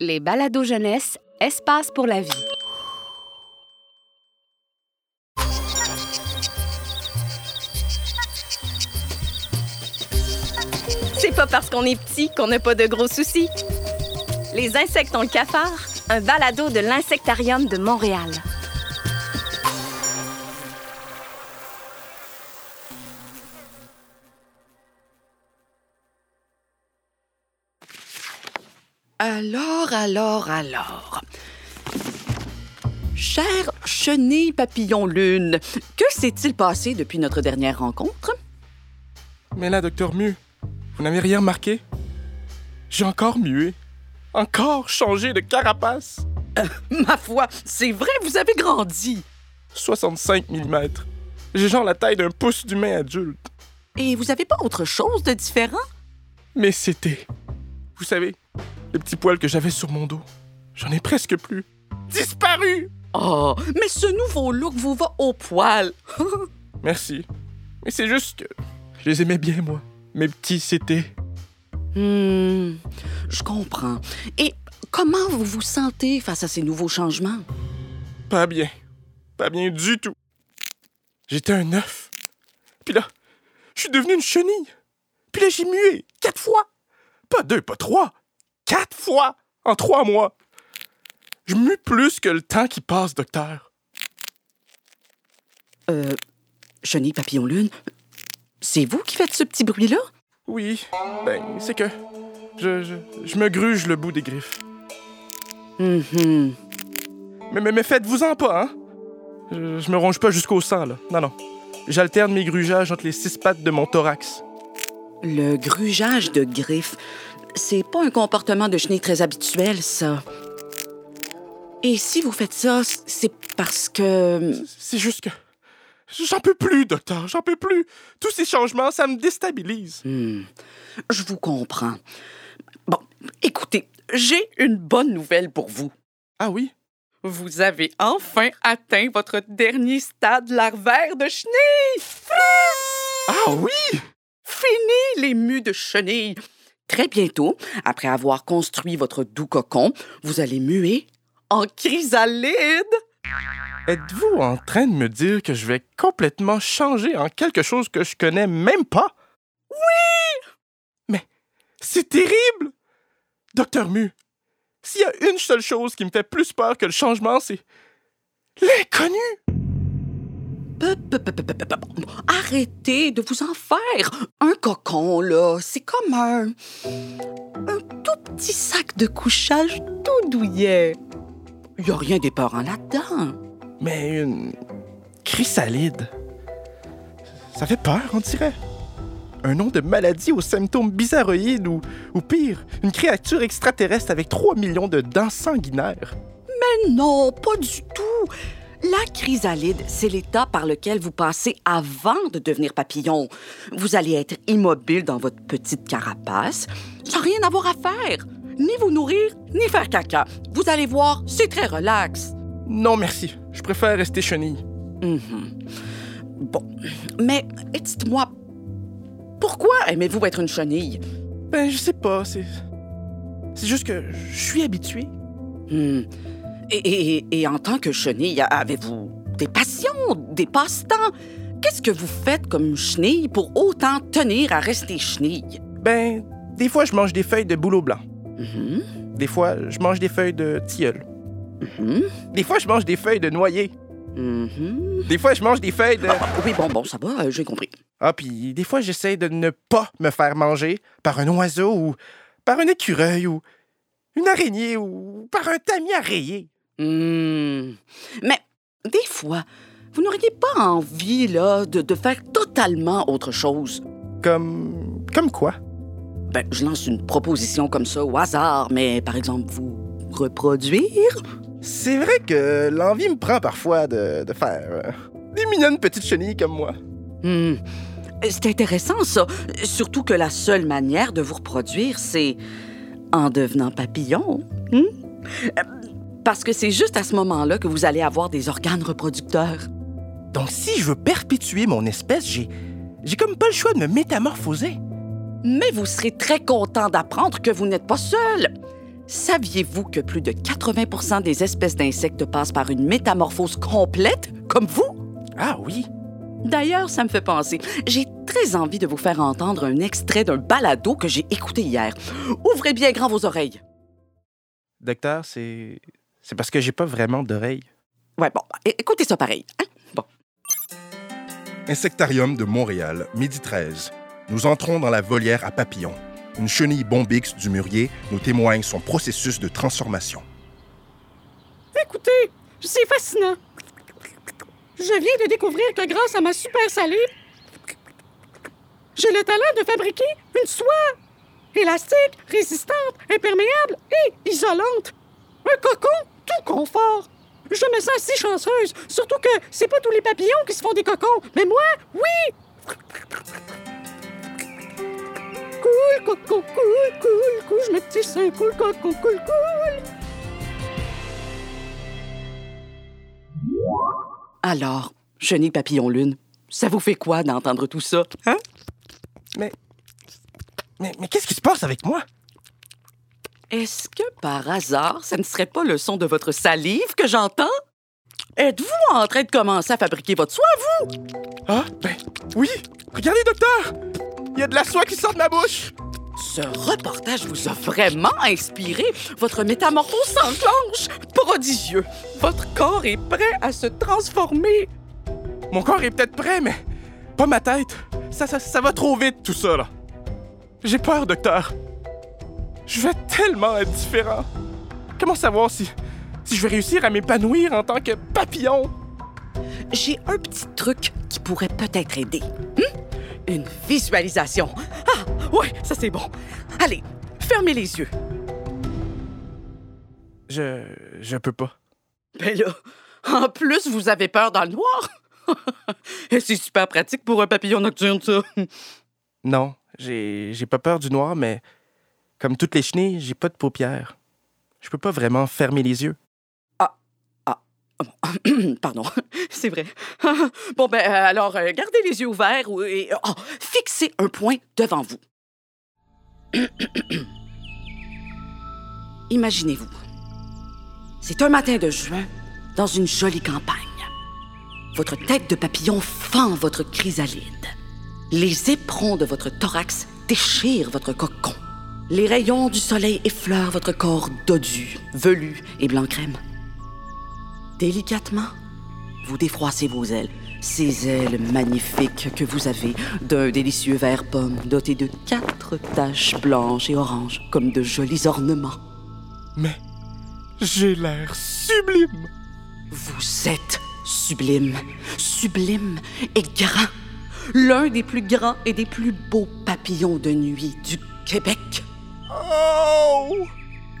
Les balados jeunesse, espace pour la vie. C'est pas parce qu'on est petit qu'on n'a pas de gros soucis. Les insectes ont le cafard, un balado de l'Insectarium de Montréal. Alors, alors, alors. Cher chenille papillon lune, que s'est-il passé depuis notre dernière rencontre? Mais là, docteur Mu, vous n'avez rien remarqué? J'ai encore mué. Encore changé de carapace. Ma foi, c'est vrai, vous avez grandi. 65 mm. J'ai genre la taille d'un pouce d'humain adulte. Et vous avez pas autre chose de différent? Mais c'était. Vous savez, les petits poils que j'avais sur mon dos, j'en ai presque plus. Disparu! Oh, mais ce nouveau look vous va au poil. Merci. Mais c'est juste que je les aimais bien, moi. Mes petits, c'était. Hmm, je comprends. Et comment vous vous sentez face à ces nouveaux changements? Pas bien. Pas bien du tout. J'étais un œuf. Puis là, je suis devenu une chenille. Puis là, j'ai mué quatre fois. Pas deux, pas trois. Quatre fois en trois mois. Je mue plus que le temps qui passe, docteur. Euh, chenille papillon lune, c'est vous qui faites ce petit bruit-là? Oui, ben, c'est que je, je, je me gruge le bout des griffes. Mhm. Mais, mais, mais faites-vous-en pas, hein? Je, je me ronge pas jusqu'au sang, là. Non, non. J'alterne mes grugeages entre les six pattes de mon thorax. Le grugeage de griffes, c'est pas un comportement de chenille très habituel, ça. Et si vous faites ça, c'est parce que... C'est juste que. J'en peux plus, docteur, j'en peux plus. Tous ces changements, ça me déstabilise. Hmm, je vous comprends. Bon, écoutez, j'ai une bonne nouvelle pour vous. Ah oui? Vous avez enfin atteint votre dernier stade larvaire de chenille. Ah oui? Fini les mues de chenille. Très bientôt, après avoir construit votre doux cocon, vous allez muer en chrysalide. Êtes-vous en train de me dire que je vais complètement changer en quelque chose que je connais même pas? Oui! Mais c'est terrible! Docteur Mu, s'il y a une seule chose qui me fait plus peur que le changement, c'est l'inconnu! Arrêtez de vous en faire. Un cocon, là, c'est comme un... un tout petit sac de couchage tout douillet. Il n'y a rien d'épeurant là-dedans. Mais une chrysalide. Ça fait peur, on dirait. Un nom de maladie aux symptômes bizarroïdes ou, ou pire, une créature extraterrestre avec 3 millions de dents sanguinaires. Mais non, pas du tout. La chrysalide, c'est l'état par lequel vous passez avant de devenir papillon. Vous allez être immobile dans votre petite carapace, sans rien avoir à faire. Ni vous nourrir, ni faire caca. Vous allez voir, c'est très relax. Non, merci. Je préfère rester chenille. Mhm. Bon, mais dites-moi, pourquoi aimez-vous être une chenille? Ben, je sais pas, c'est. C'est juste que je suis habitué. Hmm. Et, et- et en tant que chenille, avez-vous des passions, des passe-temps? Qu'est-ce que vous faites comme chenille pour autant tenir à rester chenille? Ben, des fois, je mange des feuilles de bouleau blanc. Mhm, Des fois, je mange des feuilles de tilleul. mhm, Des fois, je mange des feuilles de noyer. mhm. Des fois, je mange des feuilles de. Ah, oui, bon, bon, ça va, euh, j'ai compris. Ah, puis des fois, j'essaie de ne pas me faire manger par un oiseau ou par un écureuil ou une araignée ou par un tamis à rayer. Hmm. Mais des fois, vous n'auriez pas envie, là, de, de faire totalement autre chose? Comme. Comme quoi? Ben, je lance une proposition comme ça au hasard, mais par exemple, vous reproduire? C'est vrai que l'envie me prend parfois de, de faire euh, des mignonnes petites chenilles comme moi. Hmm. C'est intéressant, ça. Surtout que la seule manière de vous reproduire, c'est en devenant papillon. Hmm? Parce que c'est juste à ce moment-là que vous allez avoir des organes reproducteurs. Donc, si je veux perpétuer mon espèce, j'ai. J'ai comme pas le choix de me métamorphoser. Mais vous serez très content d'apprendre que vous n'êtes pas seul. Saviez-vous que plus de 80% des espèces d'insectes passent par une métamorphose complète, comme vous? Ah oui? D'ailleurs, ça me fait penser, j'ai très envie de vous faire entendre un extrait d'un balado que j'ai écouté hier. Ouvrez bien grand vos oreilles. Docteur, c'est. C'est parce que j'ai pas vraiment d'oreilles. Ouais, bon, écoutez ça pareil. hein? Bon. Insectarium de Montréal, midi 13. Nous entrons dans la volière à papillons. Une chenille bombix du mûrier nous témoigne son processus de transformation. Écoutez, c'est fascinant. Je viens de découvrir que grâce à ma super salive, j'ai le talent de fabriquer une soie élastique, résistante, imperméable et isolante. Un cocon tout confort. Je me sens si chanceuse, surtout que c'est pas tous les papillons qui se font des cocons, mais moi, oui! Cool, coco, cool, cool, cool, je me tisse un cool, coco, cool, cool. Alors, chenille papillon lune, ça vous fait quoi d'entendre tout ça? Hein? Mais. Mais, mais qu'est-ce qui se passe avec moi? Est-ce que par hasard, ça ne serait pas le son de votre salive que j'entends? Êtes-vous en train de commencer à fabriquer votre soie, vous? Ah, ben, oui! Regardez, docteur! Il y a de la soie qui sort de ma bouche! Ce reportage vous a vraiment inspiré. Votre métamorphose s'enclenche. Prodigieux. Votre corps est prêt à se transformer. Mon corps est peut-être prêt, mais pas ma tête. Ça, ça, ça va trop vite, tout ça, là. J'ai peur, docteur. Je vais tellement être différent. Comment savoir si, si je vais réussir à m'épanouir en tant que papillon? J'ai un petit truc qui pourrait peut-être aider. Hmm? Une visualisation. Ah, ouais, ça c'est bon. Allez, fermez les yeux. Je. je peux pas. Ben là, en plus, vous avez peur dans le noir. Et c'est super pratique pour un papillon nocturne, ça. Non, j'ai, j'ai pas peur du noir, mais comme toutes les chenilles, j'ai pas de paupières. Je peux pas vraiment fermer les yeux. Pardon, c'est vrai. Bon, ben euh, alors, euh, gardez les yeux ouverts ou- et oh, fixez un point devant vous. Imaginez-vous. C'est un matin de juin dans une jolie campagne. Votre tête de papillon fend votre chrysalide. Les éperons de votre thorax déchirent votre cocon. Les rayons du soleil effleurent votre corps dodu, velu et blanc crème. Délicatement, vous défroissez vos ailes, ces ailes magnifiques que vous avez d'un délicieux vert pomme doté de quatre taches blanches et oranges comme de jolis ornements. Mais j'ai l'air sublime! Vous êtes sublime, sublime et grand. L'un des plus grands et des plus beaux papillons de nuit du Québec. Oh!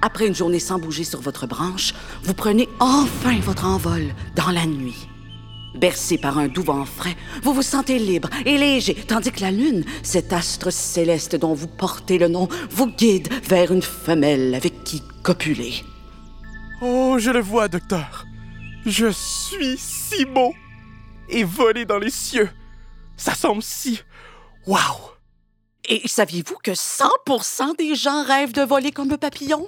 Après une journée sans bouger sur votre branche, vous prenez enfin votre envol dans la nuit. Bercé par un doux vent frais, vous vous sentez libre et léger, tandis que la lune, cet astre céleste dont vous portez le nom, vous guide vers une femelle avec qui copuler. Oh, je le vois, docteur. Je suis si beau. Et volé dans les cieux. Ça semble si. Waouh! Et saviez-vous que 100% des gens rêvent de voler comme un papillon?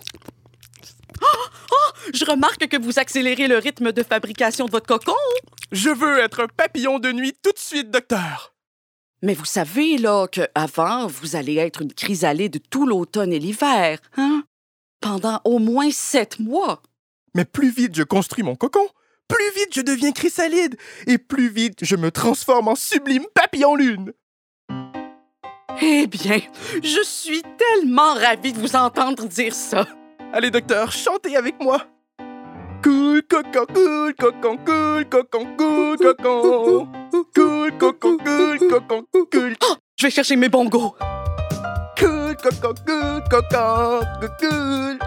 Oh, oh, je remarque que vous accélérez le rythme de fabrication de votre cocon. Je veux être un papillon de nuit tout de suite, docteur. Mais vous savez, là, qu'avant, vous allez être une chrysalide tout l'automne et l'hiver, hein? Pendant au moins sept mois. Mais plus vite je construis mon cocon, plus vite je deviens chrysalide, et plus vite je me transforme en sublime papillon lune. Eh bien, je suis tellement ravie de vous entendre dire ça. Allez, docteur, chantez avec moi. Cool cocon, cool cocon, cool cocon, cool cocon. Cool cocon, cool cocon, cool. Je vais chercher mes bongos. Cool cocon, cool cocon, cool,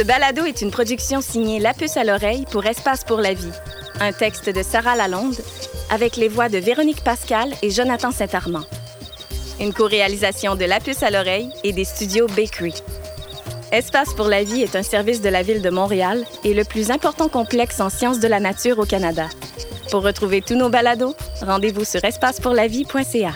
Ce balado est une production signée La Puce à l'oreille pour Espace pour la vie. Un texte de Sarah Lalonde avec les voix de Véronique Pascal et Jonathan Saint-Armand. Une co-réalisation de La Puce à l'oreille et des studios Bakery. Espace pour la vie est un service de la Ville de Montréal et le plus important complexe en sciences de la nature au Canada. Pour retrouver tous nos balados, rendez-vous sur espacepourlavie.ca.